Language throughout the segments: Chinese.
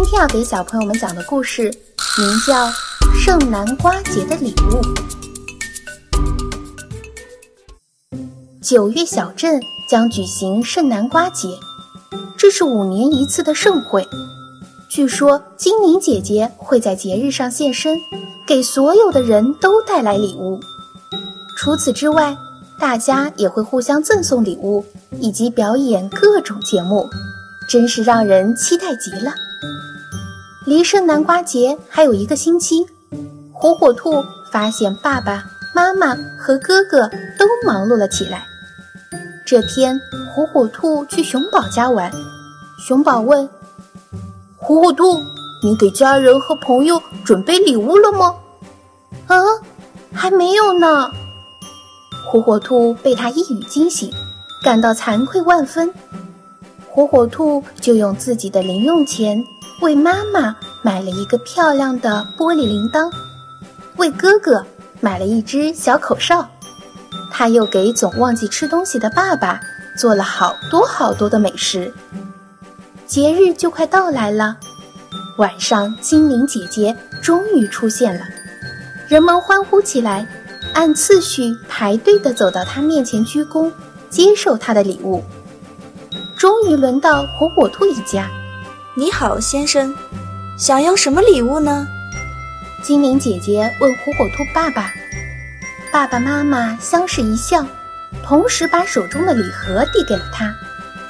今天要给小朋友们讲的故事名叫《圣南瓜节的礼物》。九月小镇将举行圣南瓜节，这是五年一次的盛会。据说精灵姐姐会在节日上现身，给所有的人都带来礼物。除此之外，大家也会互相赠送礼物，以及表演各种节目，真是让人期待极了。离圣南瓜节还有一个星期，火火兔发现爸爸妈妈和哥哥都忙碌了起来。这天，火火兔去熊宝家玩，熊宝问：“火火兔，你给家人和朋友准备礼物了吗？”“啊，还没有呢。”火火兔被他一语惊醒，感到惭愧万分。火火兔就用自己的零用钱为妈妈买了一个漂亮的玻璃铃铛，为哥哥买了一只小口哨。他又给总忘记吃东西的爸爸做了好多好多的美食。节日就快到来了，晚上精灵姐姐终于出现了，人们欢呼起来。按次序排队的走到她面前鞠躬，接受她的礼物。终于轮到火火兔一家。你好，先生，想要什么礼物呢？精灵姐姐问火火兔爸爸。爸爸妈妈相视一笑，同时把手中的礼盒递给了他。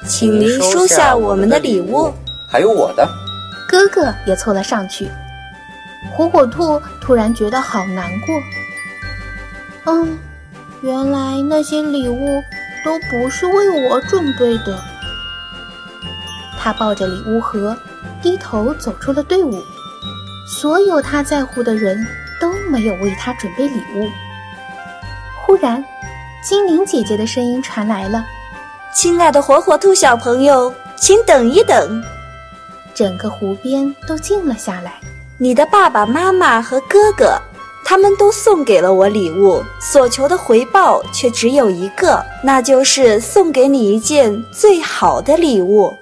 请您收下我们的礼物，还有我的。哥哥也凑了上去。火火兔突然觉得好难过。嗯，原来那些礼物都不是为我准备的。他抱着礼物盒，低头走出了队伍。所有他在乎的人都没有为他准备礼物。忽然，精灵姐姐的声音传来了：“亲爱的火火兔小朋友，请等一等。”整个湖边都静了下来。你的爸爸妈妈和哥哥。他们都送给了我礼物，所求的回报却只有一个，那就是送给你一件最好的礼物。